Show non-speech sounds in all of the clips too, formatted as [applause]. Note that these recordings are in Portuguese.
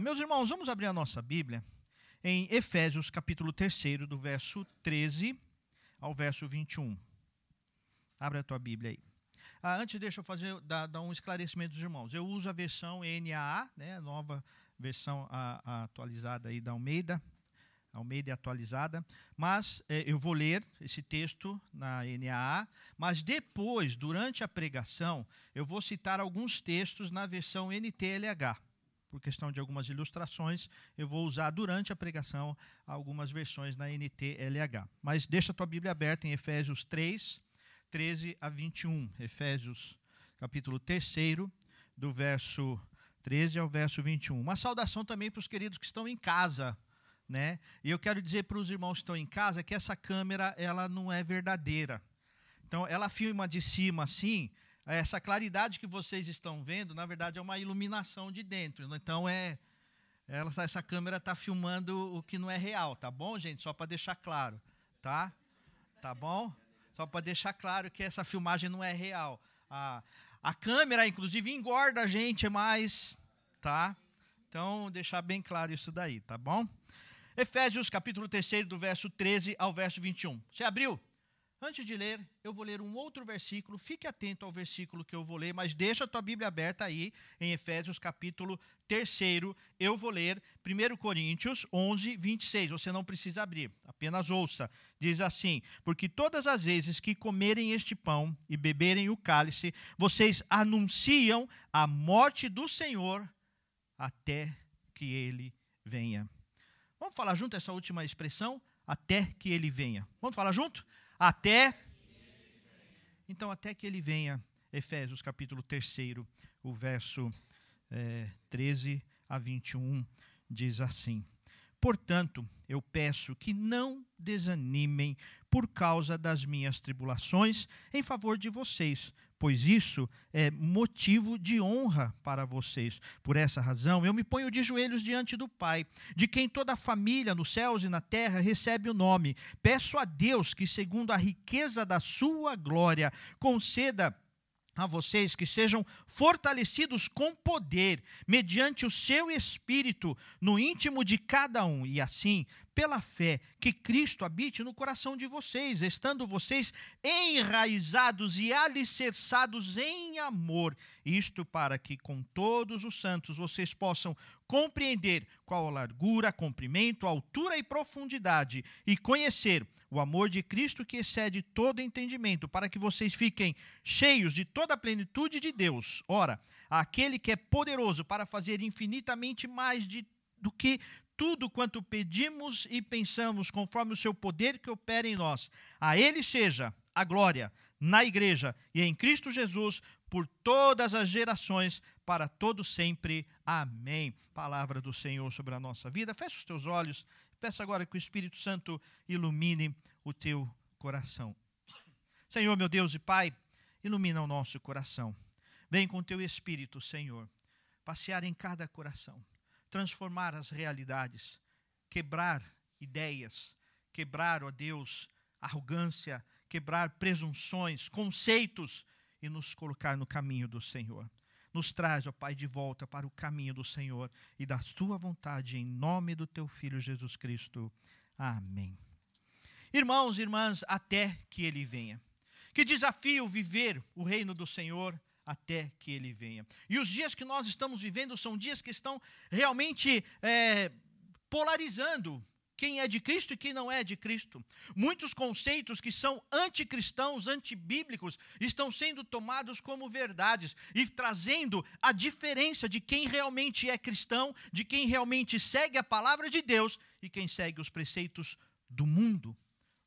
meus irmãos, vamos abrir a nossa Bíblia em Efésios capítulo 3, do verso 13 ao verso 21. Abre a tua Bíblia aí. Ah, antes, deixa eu fazer dar, dar, um esclarecimento dos irmãos. Eu uso a versão NAA, né, a nova versão a, a atualizada aí da Almeida, Almeida atualizada, mas eh, eu vou ler esse texto na NAA, mas depois, durante a pregação, eu vou citar alguns textos na versão NTLH. Por questão de algumas ilustrações, eu vou usar durante a pregação algumas versões na NTLH. Mas deixa a tua Bíblia aberta em Efésios 3, 13 a 21. Efésios, capítulo 3, do verso 13 ao verso 21. Uma saudação também para os queridos que estão em casa né? E eu quero dizer para os irmãos que estão em casa que essa câmera ela não é verdadeira. Então, ela filma de cima assim, essa claridade que vocês estão vendo, na verdade, é uma iluminação de dentro. Então, é ela, essa câmera está filmando o que não é real, tá bom, gente? Só para deixar claro, tá? Tá bom? Só para deixar claro que essa filmagem não é real. A, a câmera, inclusive, engorda a gente mais, tá? Então, deixar bem claro isso daí, tá bom? Efésios capítulo 3, do verso 13 ao verso 21. Você abriu? Antes de ler, eu vou ler um outro versículo. Fique atento ao versículo que eu vou ler, mas deixa a tua Bíblia aberta aí em Efésios capítulo 3. Eu vou ler 1 Coríntios 11, 26. Você não precisa abrir, apenas ouça. Diz assim: Porque todas as vezes que comerem este pão e beberem o cálice, vocês anunciam a morte do Senhor até que ele venha. Vamos falar junto essa última expressão? Até que ele venha. Vamos falar junto? Até. Então, até que ele venha. Efésios capítulo 3, o verso é, 13 a 21, diz assim: Portanto, eu peço que não desanimem por causa das minhas tribulações em favor de vocês, pois isso é motivo de honra para vocês. Por essa razão, eu me ponho de joelhos diante do Pai, de quem toda a família nos céus e na terra recebe o nome. Peço a Deus que, segundo a riqueza da sua glória, conceda a vocês que sejam fortalecidos com poder, mediante o seu espírito, no íntimo de cada um, e assim, pela fé, que Cristo habite no coração de vocês, estando vocês enraizados e alicerçados em amor. Isto para que com todos os santos vocês possam compreender qual a largura, comprimento, altura e profundidade, e conhecer o amor de Cristo que excede todo entendimento, para que vocês fiquem cheios de toda a plenitude de Deus. Ora, aquele que é poderoso para fazer infinitamente mais de, do que tudo quanto pedimos e pensamos, conforme o seu poder que opera em nós. A ele seja a glória na igreja e em Cristo Jesus por todas as gerações, para todo sempre. Amém. Palavra do Senhor sobre a nossa vida. Feche os teus olhos. Peço agora que o Espírito Santo ilumine o teu coração. Senhor, meu Deus e Pai, ilumina o nosso coração. Vem com teu Espírito, Senhor, passear em cada coração, transformar as realidades, quebrar ideias, quebrar, ó Deus, arrogância, quebrar presunções, conceitos e nos colocar no caminho do Senhor. Nos traz, ó Pai, de volta para o caminho do Senhor e da tua vontade, em nome do teu Filho Jesus Cristo. Amém. Irmãos e irmãs, até que ele venha. Que desafio viver o reino do Senhor até que ele venha. E os dias que nós estamos vivendo são dias que estão realmente é, polarizando quem é de Cristo e quem não é de Cristo. Muitos conceitos que são anticristãos, antibíblicos, estão sendo tomados como verdades e trazendo a diferença de quem realmente é cristão, de quem realmente segue a palavra de Deus e quem segue os preceitos do mundo,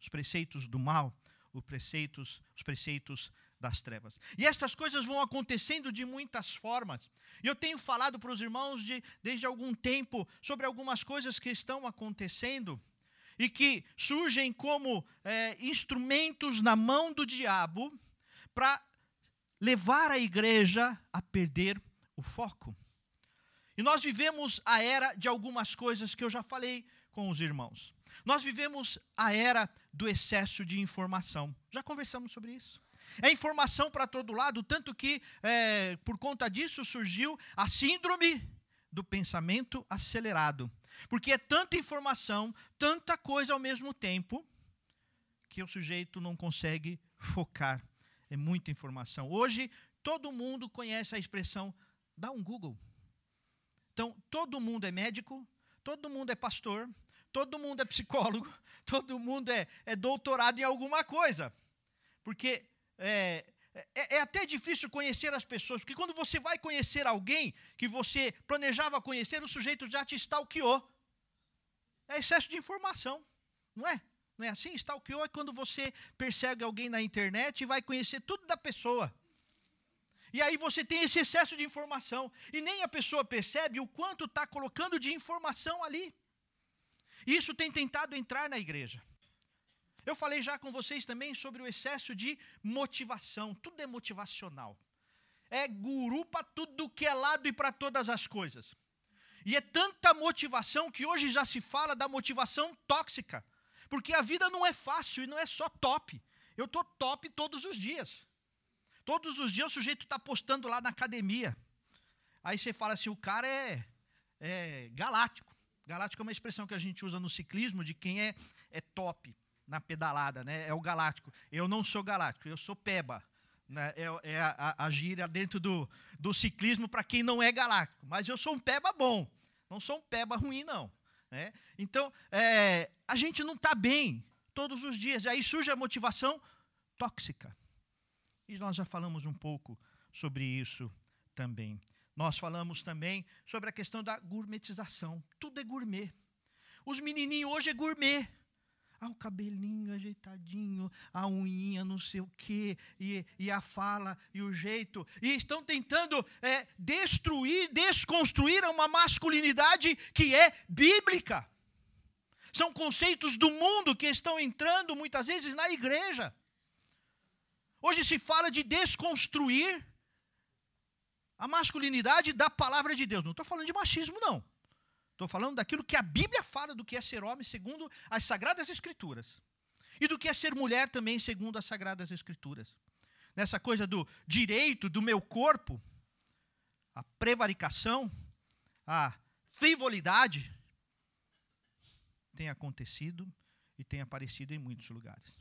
os preceitos do mal, os preceitos, os preceitos das trevas. E estas coisas vão acontecendo de muitas formas. E eu tenho falado para os irmãos de, desde algum tempo sobre algumas coisas que estão acontecendo e que surgem como é, instrumentos na mão do diabo para levar a igreja a perder o foco. E nós vivemos a era de algumas coisas que eu já falei com os irmãos. Nós vivemos a era do excesso de informação. Já conversamos sobre isso. É informação para todo lado, tanto que é, por conta disso surgiu a síndrome do pensamento acelerado. Porque é tanta informação, tanta coisa ao mesmo tempo, que o sujeito não consegue focar. É muita informação. Hoje, todo mundo conhece a expressão dá um Google. Então, todo mundo é médico, todo mundo é pastor, todo mundo é psicólogo, [laughs] todo mundo é, é doutorado em alguma coisa. Porque é, é, é, até difícil conhecer as pessoas, porque quando você vai conhecer alguém que você planejava conhecer, o sujeito já te stalkeou. É excesso de informação, não é? Não é assim? Stalkeou é quando você persegue alguém na internet e vai conhecer tudo da pessoa. E aí você tem esse excesso de informação. E nem a pessoa percebe o quanto está colocando de informação ali. Isso tem tentado entrar na igreja. Eu falei já com vocês também sobre o excesso de motivação. Tudo é motivacional. É guru para tudo que é lado e para todas as coisas. E é tanta motivação que hoje já se fala da motivação tóxica. Porque a vida não é fácil e não é só top. Eu estou top todos os dias. Todos os dias o sujeito está postando lá na academia. Aí você fala assim: o cara é, é galáctico. Galáctico é uma expressão que a gente usa no ciclismo de quem é, é top na pedalada, né? É o galáctico. Eu não sou galáctico, eu sou peba. Né? É, é a, a, gíria dentro do, do ciclismo para quem não é galáctico. Mas eu sou um peba bom, não sou um peba ruim, não. Né? Então, é, a gente não está bem todos os dias. E aí surge a motivação tóxica. E nós já falamos um pouco sobre isso também. Nós falamos também sobre a questão da gourmetização. Tudo é gourmet. Os menininhos hoje é gourmet. Ah, o cabelinho ajeitadinho, a unhinha, não sei o quê, e, e a fala e o jeito. E estão tentando é, destruir, desconstruir uma masculinidade que é bíblica. São conceitos do mundo que estão entrando muitas vezes na igreja. Hoje se fala de desconstruir a masculinidade da palavra de Deus. Não estou falando de machismo, não. Estou falando daquilo que a Bíblia fala do que é ser homem segundo as Sagradas Escrituras. E do que é ser mulher também segundo as Sagradas Escrituras. Nessa coisa do direito do meu corpo, a prevaricação, a frivolidade, tem acontecido e tem aparecido em muitos lugares.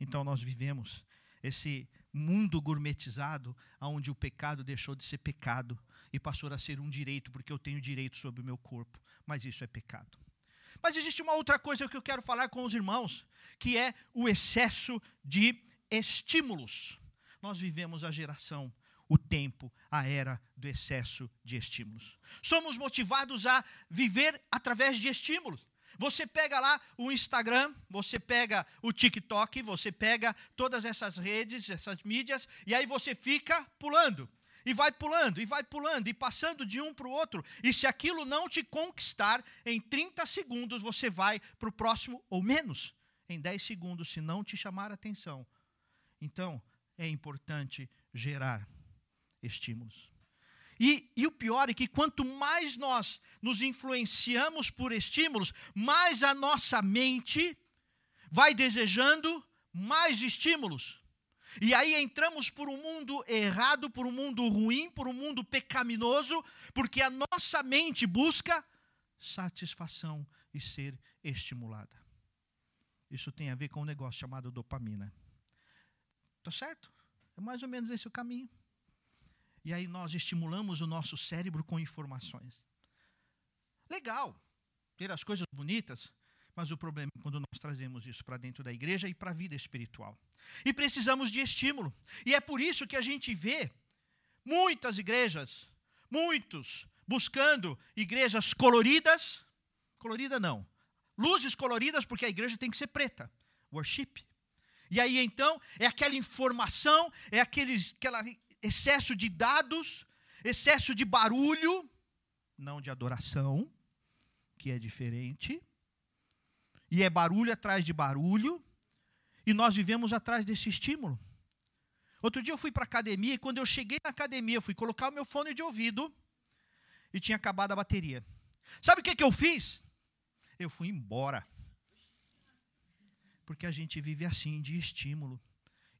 Então nós vivemos esse mundo gourmetizado, onde o pecado deixou de ser pecado e passou a ser um direito, porque eu tenho direito sobre o meu corpo, mas isso é pecado. Mas existe uma outra coisa que eu quero falar com os irmãos, que é o excesso de estímulos. Nós vivemos a geração, o tempo, a era do excesso de estímulos. Somos motivados a viver através de estímulos. Você pega lá o Instagram, você pega o TikTok, você pega todas essas redes, essas mídias, e aí você fica pulando. E vai pulando, e vai pulando, e passando de um para o outro. E se aquilo não te conquistar, em 30 segundos você vai para o próximo, ou menos, em 10 segundos, se não te chamar a atenção. Então, é importante gerar estímulos. E, e, o pior é que quanto mais nós nos influenciamos por estímulos, mais a nossa mente vai desejando mais estímulos. E aí entramos por um mundo errado, por um mundo ruim, por um mundo pecaminoso, porque a nossa mente busca satisfação e ser estimulada. Isso tem a ver com um negócio chamado dopamina. Tá certo? É mais ou menos esse o caminho. E aí nós estimulamos o nosso cérebro com informações. Legal, ter as coisas bonitas, mas o problema é quando nós trazemos isso para dentro da igreja e para a vida espiritual. E precisamos de estímulo. E é por isso que a gente vê muitas igrejas, muitos, buscando igrejas coloridas. Colorida não. Luzes coloridas, porque a igreja tem que ser preta. Worship. E aí então é aquela informação, é aquela excesso de dados, excesso de barulho, não de adoração, que é diferente. E é barulho atrás de barulho, e nós vivemos atrás desse estímulo. Outro dia eu fui para a academia e quando eu cheguei na academia, eu fui colocar o meu fone de ouvido e tinha acabado a bateria. Sabe o que, que eu fiz? Eu fui embora. Porque a gente vive assim, de estímulo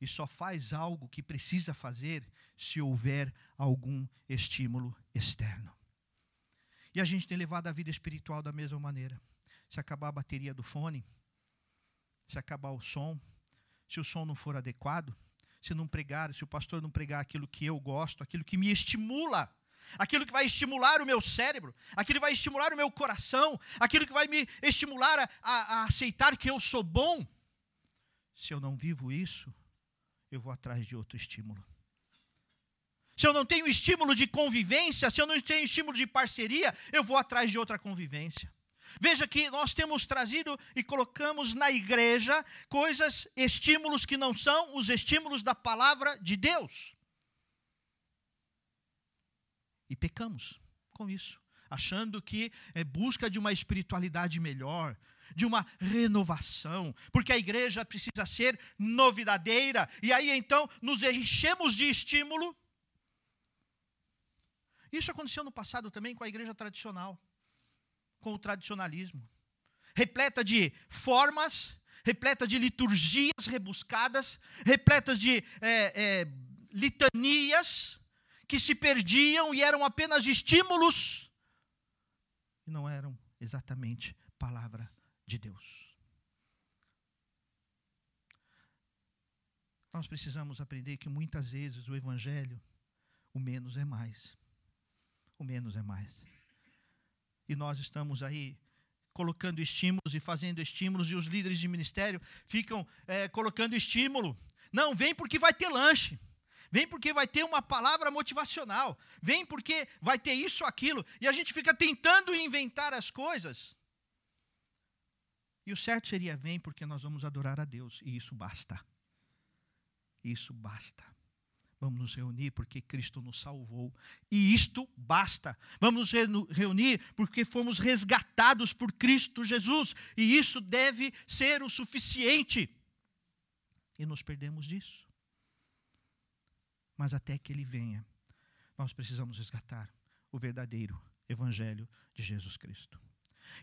e só faz algo que precisa fazer se houver algum estímulo externo. E a gente tem levado a vida espiritual da mesma maneira. Se acabar a bateria do fone, se acabar o som, se o som não for adequado, se não pregar, se o pastor não pregar aquilo que eu gosto, aquilo que me estimula, aquilo que vai estimular o meu cérebro, aquilo que vai estimular o meu coração, aquilo que vai me estimular a, a, a aceitar que eu sou bom. Se eu não vivo isso, eu vou atrás de outro estímulo. Se eu não tenho estímulo de convivência, se eu não tenho estímulo de parceria, eu vou atrás de outra convivência. Veja que nós temos trazido e colocamos na igreja coisas, estímulos que não são os estímulos da palavra de Deus. E pecamos com isso, achando que é busca de uma espiritualidade melhor, de uma renovação, porque a igreja precisa ser novidadeira, e aí então nos enchemos de estímulo. Isso aconteceu no passado também com a igreja tradicional com o tradicionalismo, repleta de formas, repleta de liturgias rebuscadas, repletas de é, é, litanias que se perdiam e eram apenas estímulos e não eram exatamente palavra de Deus. Nós precisamos aprender que muitas vezes o Evangelho, o menos é mais. O menos é mais e nós estamos aí colocando estímulos e fazendo estímulos, e os líderes de ministério ficam é, colocando estímulo. Não, vem porque vai ter lanche. Vem porque vai ter uma palavra motivacional. Vem porque vai ter isso aquilo. E a gente fica tentando inventar as coisas. E o certo seria: vem porque nós vamos adorar a Deus. E isso basta. Isso basta. Vamos nos reunir porque Cristo nos salvou. E isto basta. Vamos nos reunir porque fomos resgatados por Cristo Jesus. E isso deve ser o suficiente. E nos perdemos disso. Mas até que Ele venha, nós precisamos resgatar o verdadeiro Evangelho de Jesus Cristo.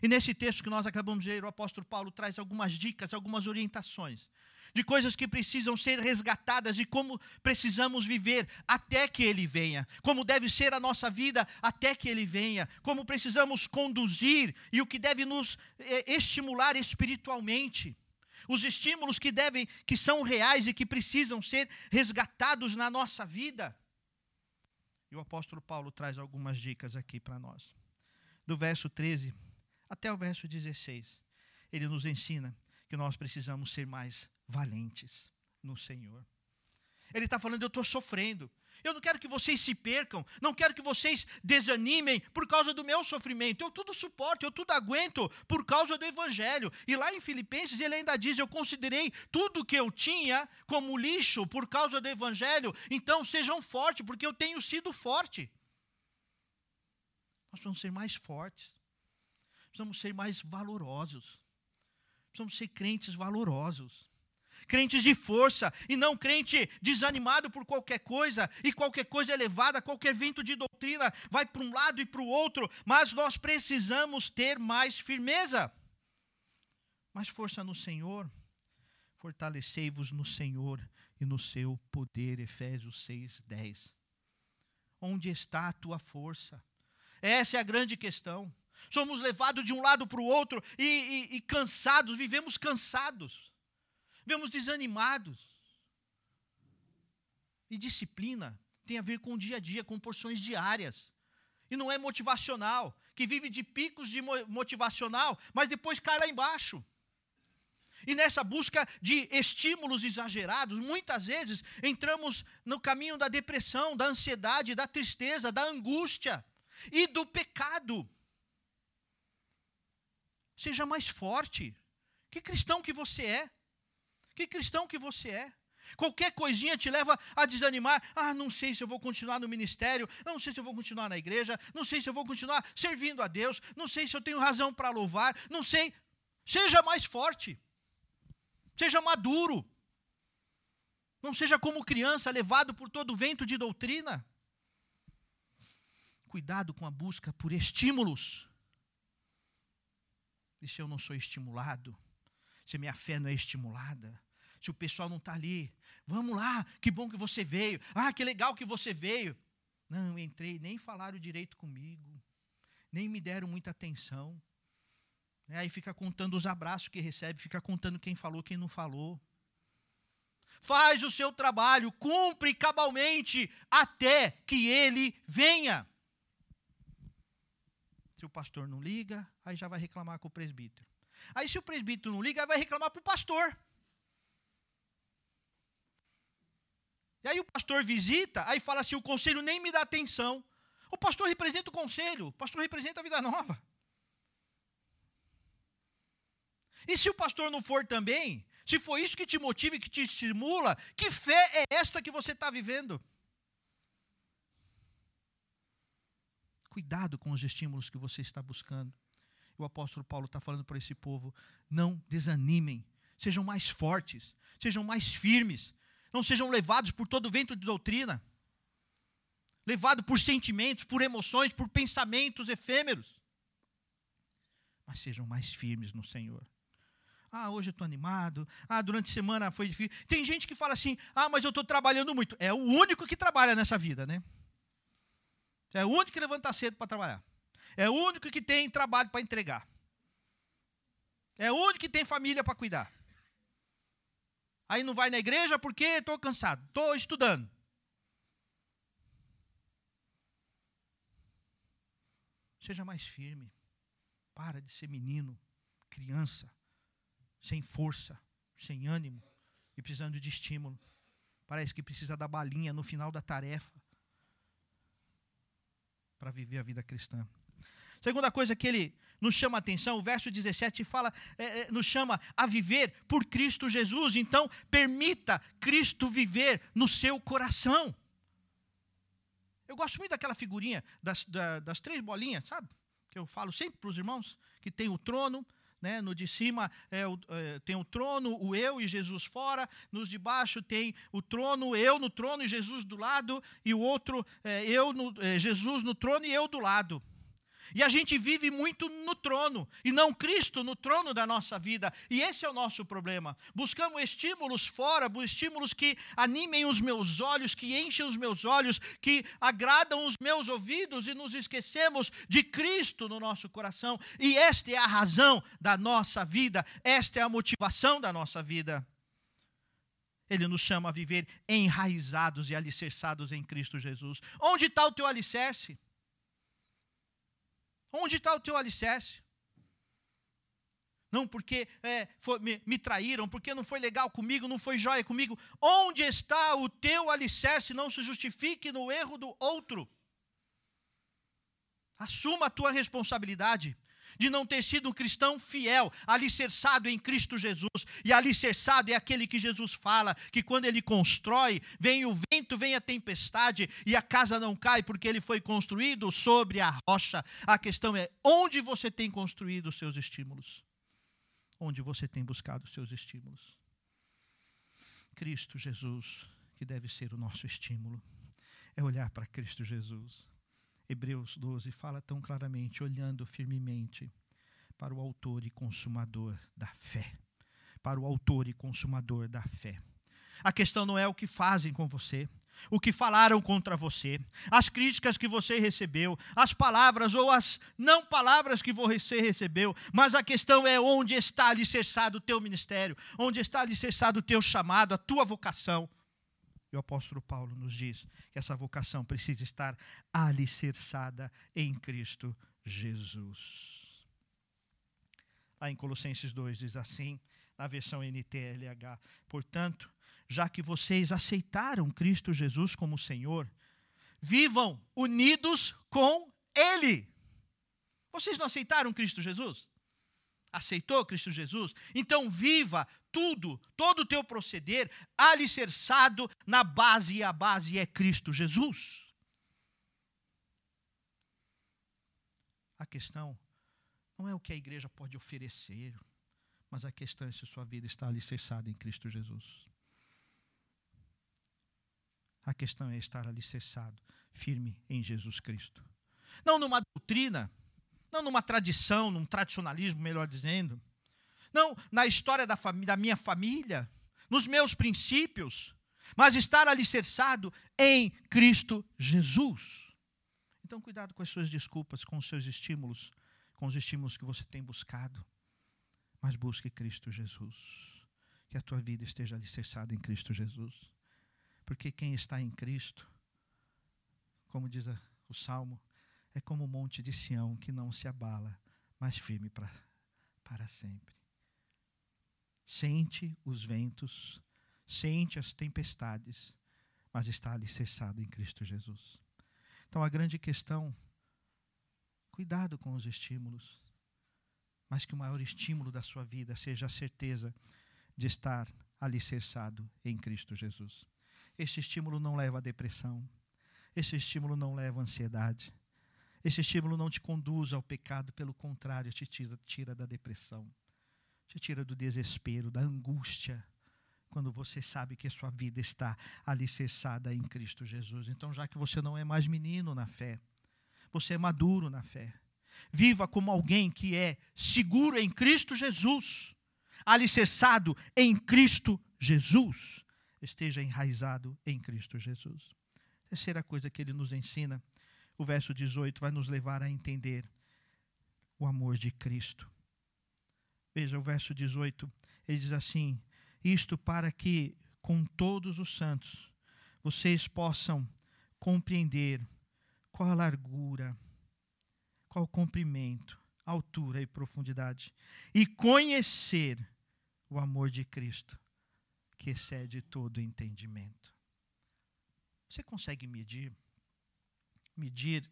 E nesse texto que nós acabamos de ler, o apóstolo Paulo traz algumas dicas, algumas orientações de coisas que precisam ser resgatadas e como precisamos viver até que Ele venha, como deve ser a nossa vida até que Ele venha, como precisamos conduzir e o que deve nos eh, estimular espiritualmente. Os estímulos que devem, que são reais e que precisam ser resgatados na nossa vida. E o apóstolo Paulo traz algumas dicas aqui para nós. Do verso 13 até o verso 16, ele nos ensina que nós precisamos ser mais valentes no Senhor. Ele está falando, eu estou sofrendo. Eu não quero que vocês se percam, não quero que vocês desanimem por causa do meu sofrimento. Eu tudo suporto, eu tudo aguento por causa do Evangelho. E lá em Filipenses ele ainda diz: Eu considerei tudo que eu tinha como lixo por causa do Evangelho. Então sejam fortes, porque eu tenho sido forte. Nós precisamos ser mais fortes, precisamos ser mais valorosos, precisamos ser crentes valorosos crentes de força e não crente desanimado por qualquer coisa, e qualquer coisa elevada, qualquer vento de doutrina vai para um lado e para o outro, mas nós precisamos ter mais firmeza, mais força no Senhor. Fortalecei-vos no Senhor e no seu poder. Efésios 6, 10. Onde está a tua força? Essa é a grande questão. Somos levados de um lado para o outro e, e, e cansados, vivemos cansados vemos desanimados. E disciplina tem a ver com o dia a dia, com porções diárias. E não é motivacional, que vive de picos de motivacional, mas depois cai lá embaixo. E nessa busca de estímulos exagerados, muitas vezes entramos no caminho da depressão, da ansiedade, da tristeza, da angústia e do pecado. Seja mais forte. Que cristão que você é? Que cristão que você é? Qualquer coisinha te leva a desanimar. Ah, não sei se eu vou continuar no ministério, não sei se eu vou continuar na igreja, não sei se eu vou continuar servindo a Deus, não sei se eu tenho razão para louvar, não sei. Seja mais forte, seja maduro, não seja como criança levado por todo vento de doutrina. Cuidado com a busca por estímulos. E se eu não sou estimulado? Se minha fé não é estimulada? se o pessoal não está ali. Vamos lá, que bom que você veio. Ah, que legal que você veio. Não, entrei, nem falaram direito comigo. nem me deram muita atenção. É, aí fica contando os abraços que recebe, fica contando quem falou, quem não falou. Faz o seu trabalho, cumpre cabalmente até que ele venha. O pastor não liga, aí já vai reclamar com o presbítero. Aí se o presbítero não liga, vai reclamar para o pastor. E aí o pastor visita, aí fala assim: o conselho nem me dá atenção. O pastor representa o conselho, o pastor representa a vida nova. E se o pastor não for também, se for isso que te motiva que te estimula, que fé é esta que você está vivendo? Cuidado com os estímulos que você está buscando. O apóstolo Paulo está falando para esse povo: não desanimem, sejam mais fortes, sejam mais firmes, não sejam levados por todo vento de doutrina, levados por sentimentos, por emoções, por pensamentos efêmeros, mas sejam mais firmes no Senhor. Ah, hoje eu estou animado. Ah, durante a semana foi difícil. Tem gente que fala assim: ah, mas eu estou trabalhando muito. É o único que trabalha nessa vida, né? É o único que levanta cedo para trabalhar. É o único que tem trabalho para entregar. É o único que tem família para cuidar. Aí não vai na igreja porque estou cansado, estou estudando. Seja mais firme. Para de ser menino, criança sem força, sem ânimo e precisando de estímulo. Parece que precisa da balinha no final da tarefa para viver a vida cristã. Segunda coisa que ele nos chama a atenção, o verso 17 fala, é, é, nos chama a viver por Cristo Jesus. Então, permita Cristo viver no seu coração. Eu gosto muito daquela figurinha das, da, das três bolinhas, sabe? Que eu falo sempre para os irmãos, que tem o trono, né? No de cima é o, é, tem o trono, o eu e Jesus fora. Nos de baixo tem o trono, eu no trono e Jesus do lado. E o outro, é, eu no, é, Jesus no trono e eu do lado. E a gente vive muito no trono, e não Cristo no trono da nossa vida. E esse é o nosso problema. Buscamos estímulos fora, estímulos que animem os meus olhos, que enchem os meus olhos, que agradam os meus ouvidos, e nos esquecemos de Cristo no nosso coração. E esta é a razão da nossa vida, esta é a motivação da nossa vida. Ele nos chama a viver enraizados e alicerçados em Cristo Jesus. Onde está o teu alicerce? Onde está o teu alicerce? Não, porque é, foi, me, me, traíram, porque não foi legal comigo, não foi jóia comigo. Onde está o teu alicerce? Não se justifique no erro do outro. Assuma a tua responsabilidade de não ter sido um cristão fiel, alicerçado em Cristo Jesus. E alicerçado é aquele que Jesus fala, que quando ele constrói, vem o vento, vem a tempestade e a casa não cai porque ele foi construído sobre a rocha. A questão é onde você tem construído os seus estímulos? Onde você tem buscado os seus estímulos? Cristo Jesus, que deve ser o nosso estímulo, é olhar para Cristo Jesus Hebreus 12 fala tão claramente, olhando firmemente para o autor e consumador da fé. Para o autor e consumador da fé. A questão não é o que fazem com você, o que falaram contra você, as críticas que você recebeu, as palavras ou as não palavras que você recebeu, mas a questão é onde está alicerçado o teu ministério, onde está alicerçado o teu chamado, a tua vocação. E o apóstolo Paulo nos diz que essa vocação precisa estar alicerçada em Cristo Jesus. Lá em Colossenses 2 diz assim, na versão NTLH: Portanto, já que vocês aceitaram Cristo Jesus como Senhor, vivam unidos com Ele. Vocês não aceitaram Cristo Jesus? Aceitou Cristo Jesus? Então viva tudo, todo o teu proceder alicerçado na base, e a base é Cristo Jesus. A questão não é o que a igreja pode oferecer, mas a questão é se sua vida está alicerçada em Cristo Jesus. A questão é estar alicerçado, firme em Jesus Cristo. Não numa doutrina, não numa tradição, num tradicionalismo, melhor dizendo, não na história da, da minha família, nos meus princípios, mas estar alicerçado em Cristo Jesus. Então cuidado com as suas desculpas, com os seus estímulos, com os estímulos que você tem buscado. Mas busque Cristo Jesus. Que a tua vida esteja alicerçada em Cristo Jesus. Porque quem está em Cristo, como diz o Salmo, é como o monte de Sião que não se abala, mas firme pra, para sempre. Sente os ventos, sente as tempestades, mas está alicerçado em Cristo Jesus. Então a grande questão, cuidado com os estímulos, mas que o maior estímulo da sua vida seja a certeza de estar alicerçado em Cristo Jesus. Esse estímulo não leva à depressão, esse estímulo não leva à ansiedade, esse estímulo não te conduz ao pecado, pelo contrário, te tira, tira da depressão, te tira do desespero, da angústia, quando você sabe que a sua vida está alicerçada em Cristo Jesus. Então, já que você não é mais menino na fé, você é maduro na fé. Viva como alguém que é seguro em Cristo Jesus, alicerçado em Cristo Jesus. Esteja enraizado em Cristo Jesus. Terceira coisa que ele nos ensina, o verso 18 vai nos levar a entender o amor de Cristo. Veja o verso 18, ele diz assim: isto para que, com todos os santos, vocês possam compreender qual a largura, qual o comprimento, altura e profundidade, e conhecer o amor de Cristo, que excede todo entendimento. Você consegue medir? Medir.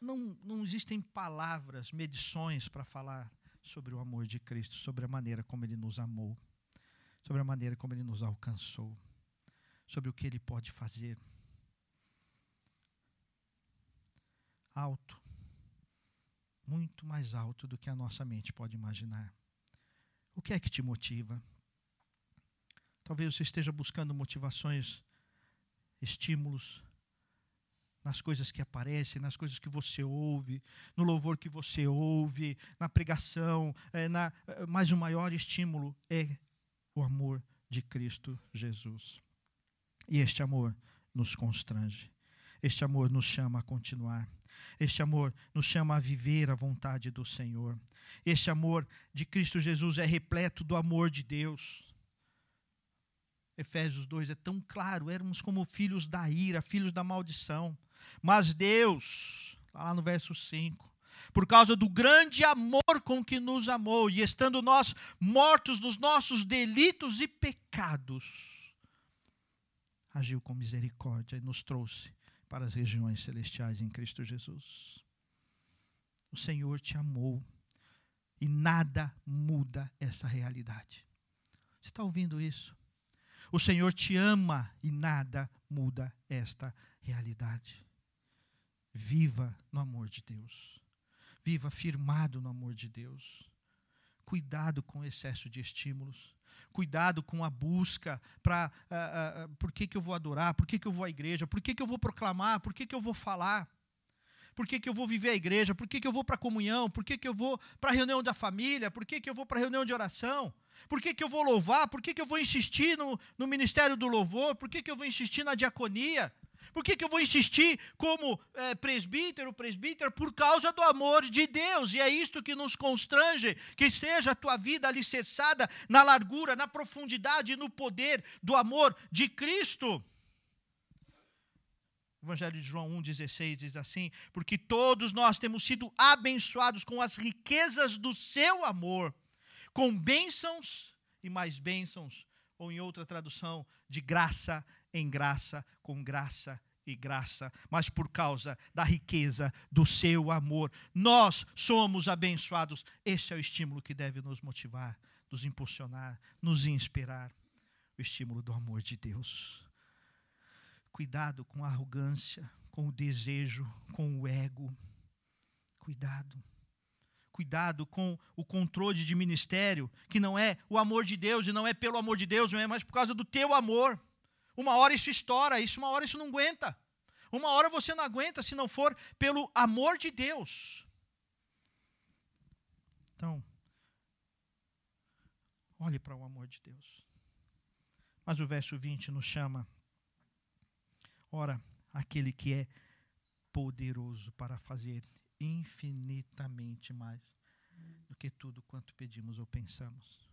Não, não existem palavras, medições para falar sobre o amor de Cristo, sobre a maneira como Ele nos amou, sobre a maneira como Ele nos alcançou, sobre o que Ele pode fazer. Alto, muito mais alto do que a nossa mente pode imaginar. O que é que te motiva? Talvez você esteja buscando motivações, estímulos, nas coisas que aparecem, nas coisas que você ouve, no louvor que você ouve, na pregação, é, na, é, mas o maior estímulo é o amor de Cristo Jesus. E este amor nos constrange. Este amor nos chama a continuar. Este amor nos chama a viver a vontade do Senhor. Este amor de Cristo Jesus é repleto do amor de Deus. Efésios 2 é tão claro, éramos como filhos da ira, filhos da maldição. Mas Deus, lá no verso 5, por causa do grande amor com que nos amou, e estando nós mortos nos nossos delitos e pecados, agiu com misericórdia e nos trouxe para as regiões celestiais em Cristo Jesus. O Senhor te amou e nada muda essa realidade. Você está ouvindo isso? O Senhor te ama e nada muda esta realidade. Viva no amor de Deus. Viva firmado no amor de Deus. Cuidado com o excesso de estímulos. Cuidado com a busca para uh, uh, uh, por que, que eu vou adorar, por que, que eu vou à igreja, por que, que eu vou proclamar, por que, que eu vou falar, por que, que eu vou viver a igreja, por que, que eu vou para a comunhão, por que, que eu vou para a reunião da família, por que, que eu vou para a reunião de oração, por que, que eu vou louvar, por que, que eu vou insistir no, no ministério do louvor, por que, que eu vou insistir na diaconia. Por que, que eu vou insistir como é, presbítero, presbítero? Por causa do amor de Deus. E é isto que nos constrange, que seja a tua vida alicerçada na largura, na profundidade e no poder do amor de Cristo. Evangelho de João 1,16 diz assim: Porque todos nós temos sido abençoados com as riquezas do seu amor, com bênçãos e mais bênçãos, ou em outra tradução, de graça em graça, com graça e graça, mas por causa da riqueza do seu amor. Nós somos abençoados. Este é o estímulo que deve nos motivar, nos impulsionar, nos inspirar o estímulo do amor de Deus. Cuidado com a arrogância, com o desejo, com o ego. Cuidado. Cuidado com o controle de ministério, que não é o amor de Deus e não é pelo amor de Deus, não é mais por causa do teu amor. Uma hora isso estoura, isso uma hora isso não aguenta. Uma hora você não aguenta se não for pelo amor de Deus. Então, olhe para o amor de Deus. Mas o verso 20 nos chama, ora, aquele que é poderoso para fazer infinitamente mais do que tudo quanto pedimos ou pensamos.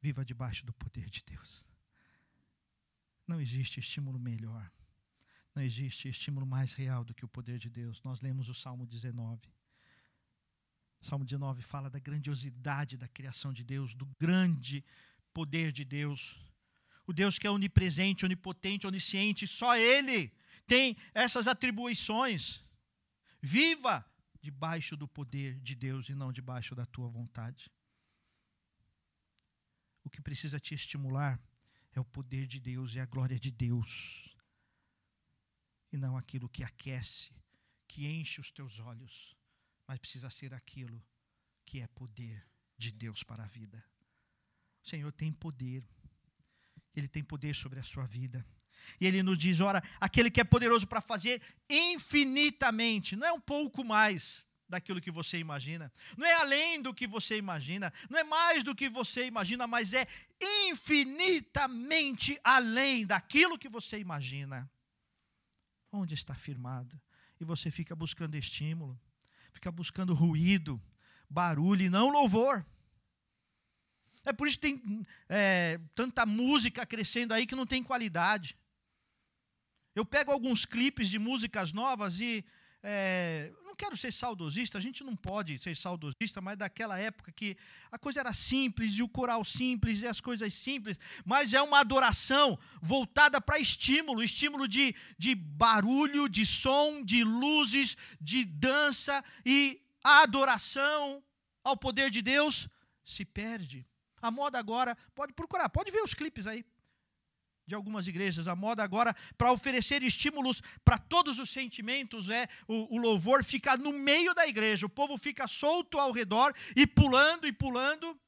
Viva debaixo do poder de Deus. Não existe estímulo melhor. Não existe estímulo mais real do que o poder de Deus. Nós lemos o Salmo 19. O Salmo 19 fala da grandiosidade da criação de Deus, do grande poder de Deus. O Deus que é onipresente, onipotente, onisciente, só Ele tem essas atribuições. Viva debaixo do poder de Deus e não debaixo da tua vontade. O que precisa te estimular é o poder de Deus e a glória de Deus, e não aquilo que aquece, que enche os teus olhos, mas precisa ser aquilo que é poder de Deus para a vida. O Senhor tem poder, Ele tem poder sobre a sua vida. E ele nos diz: ora, aquele que é poderoso para fazer infinitamente, não é um pouco mais daquilo que você imagina, não é além do que você imagina, não é mais do que você imagina, mas é infinitamente além daquilo que você imagina. Onde está firmado? E você fica buscando estímulo, fica buscando ruído, barulho e não louvor. É por isso que tem é, tanta música crescendo aí que não tem qualidade. Eu pego alguns clipes de músicas novas e é, quero ser saudosista, a gente não pode ser saudosista, mas daquela época que a coisa era simples e o coral simples e as coisas simples, mas é uma adoração voltada para estímulo estímulo de, de barulho, de som, de luzes, de dança e a adoração ao poder de Deus se perde. A moda agora, pode procurar, pode ver os clipes aí de algumas igrejas. A moda agora, para oferecer estímulos para todos os sentimentos, é o, o, louvor fica no meio da igreja. O povo fica solto ao redor e pulando e pulando.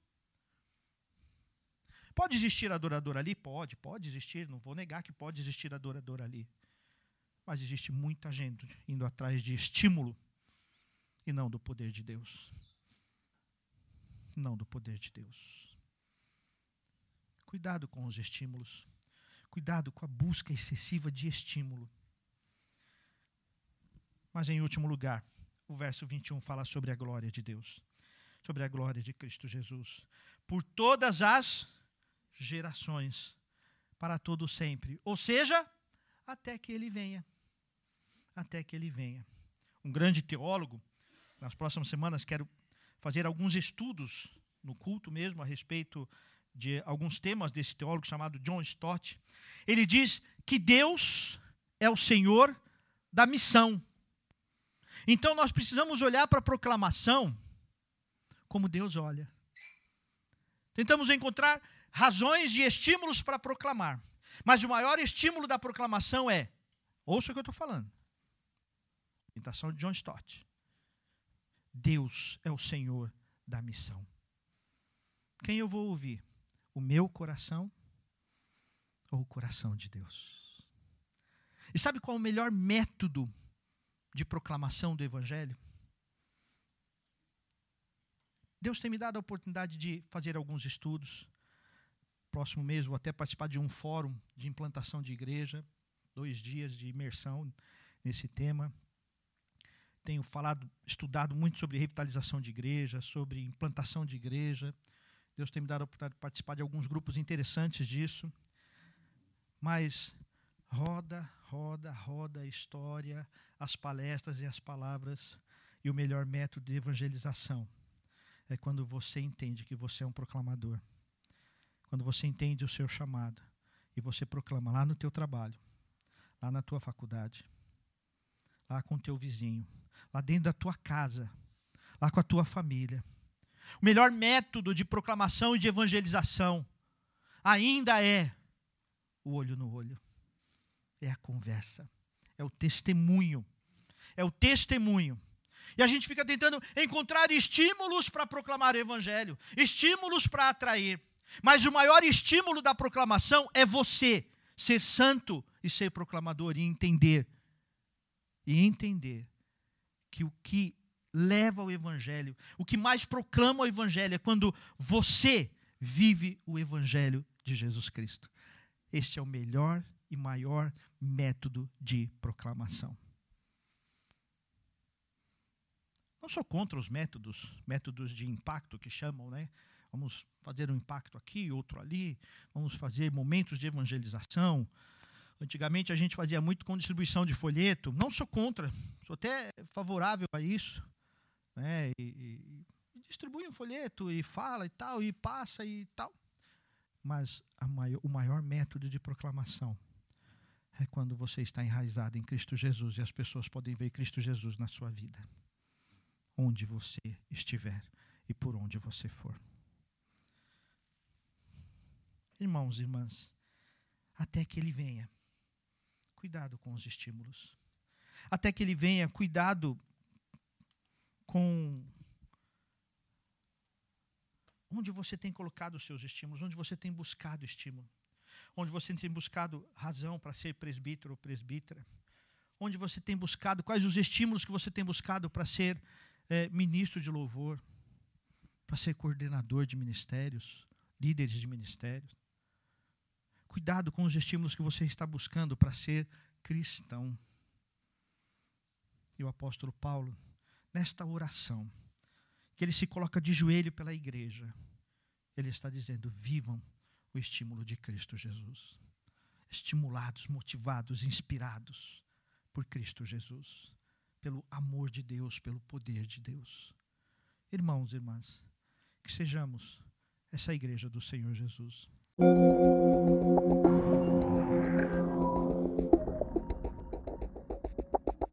Pode existir adorador ali? Pode, pode existir. Não vou negar que pode existir adorador ali. Mas existe muita gente indo atrás de estímulo e não do poder de Deus. Não do poder de Deus. Cuidado com os estímulos. Cuidado com a busca excessiva de estímulo. Mas, em último lugar, o verso 21 fala sobre a glória de Deus, sobre a glória de Cristo Jesus, por todas as gerações, para todo sempre. Ou seja, até que ele venha. Até que ele venha. Um grande teólogo, nas próximas semanas quero fazer alguns estudos no culto mesmo a respeito de alguns temas desse teólogo chamado John Stott. Ele diz que Deus é o Senhor da missão. Então nós precisamos olhar para a proclamação como Deus olha. Tentamos encontrar razões e estímulos para proclamar. Mas o maior estímulo da proclamação é: ouça o que eu estou falando. Imitação de John Stott. Deus é o Senhor da missão. Quem eu vou ouvir? O meu coração ou o coração de Deus. E sabe qual é o melhor método de proclamação do Evangelho? Deus tem me dado a oportunidade de fazer alguns estudos. Próximo mês vou até participar de um fórum de implantação de igreja, dois dias de imersão nesse tema. Tenho falado, estudado muito sobre revitalização de igreja, sobre implantação de igreja. Deus tem me dado a oportunidade de participar de alguns grupos interessantes disso. Mas roda, roda, roda a história, as palestras e as palavras. E o melhor método de evangelização é quando você entende que você é um proclamador. Quando você entende o seu chamado e você proclama lá no teu trabalho, lá na tua faculdade, lá com o teu vizinho, lá dentro da tua casa, lá com a tua família o melhor método de proclamação e de evangelização ainda é o olho no olho. É a conversa, é o testemunho. É o testemunho. E a gente fica tentando encontrar estímulos para proclamar o evangelho, estímulos para atrair. Mas o maior estímulo da proclamação é você ser santo e ser proclamador e entender e entender que o que leva ao Evangelho. O que mais proclama o Evangelho é quando você vive o Evangelho de Jesus Cristo. Este é o melhor e maior método de proclamação. Não sou contra os métodos, métodos de impacto que chamam, né? Vamos fazer um impacto aqui, outro ali, vamos fazer momentos de evangelização. Antigamente a gente fazia muito com distribuição de folheto. Não sou contra, sou até favorável a isso. Né? E, e, distribui um folheto e fala e tal, e passa e tal. Mas maior, o maior método de proclamação é quando você está enraizado em Cristo Jesus e as pessoas podem ver Cristo Jesus na sua vida, onde você estiver e por onde você for. Irmãos e irmãs, até que ele venha, cuidado com os estímulos. Até que ele venha, cuidado com onde você tem colocado os seus estímulos, onde você tem buscado estímulo onde você tem buscado razão para ser presbítero ou presbítera, onde você tem buscado, quais os estímulos que você tem buscado para ser é, ministro de louvor, para ser coordenador de ministérios, líderes de ministérios. Cuidado com os estímulos que você está buscando para ser cristão. E o apóstolo Paulo, nesta oração, que ele se coloca de joelho pela igreja, ele está dizendo: vivam o estímulo de Cristo Jesus. Estimulados, motivados, inspirados por Cristo Jesus, pelo amor de Deus, pelo poder de Deus. Irmãos e irmãs, que sejamos essa igreja do Senhor Jesus.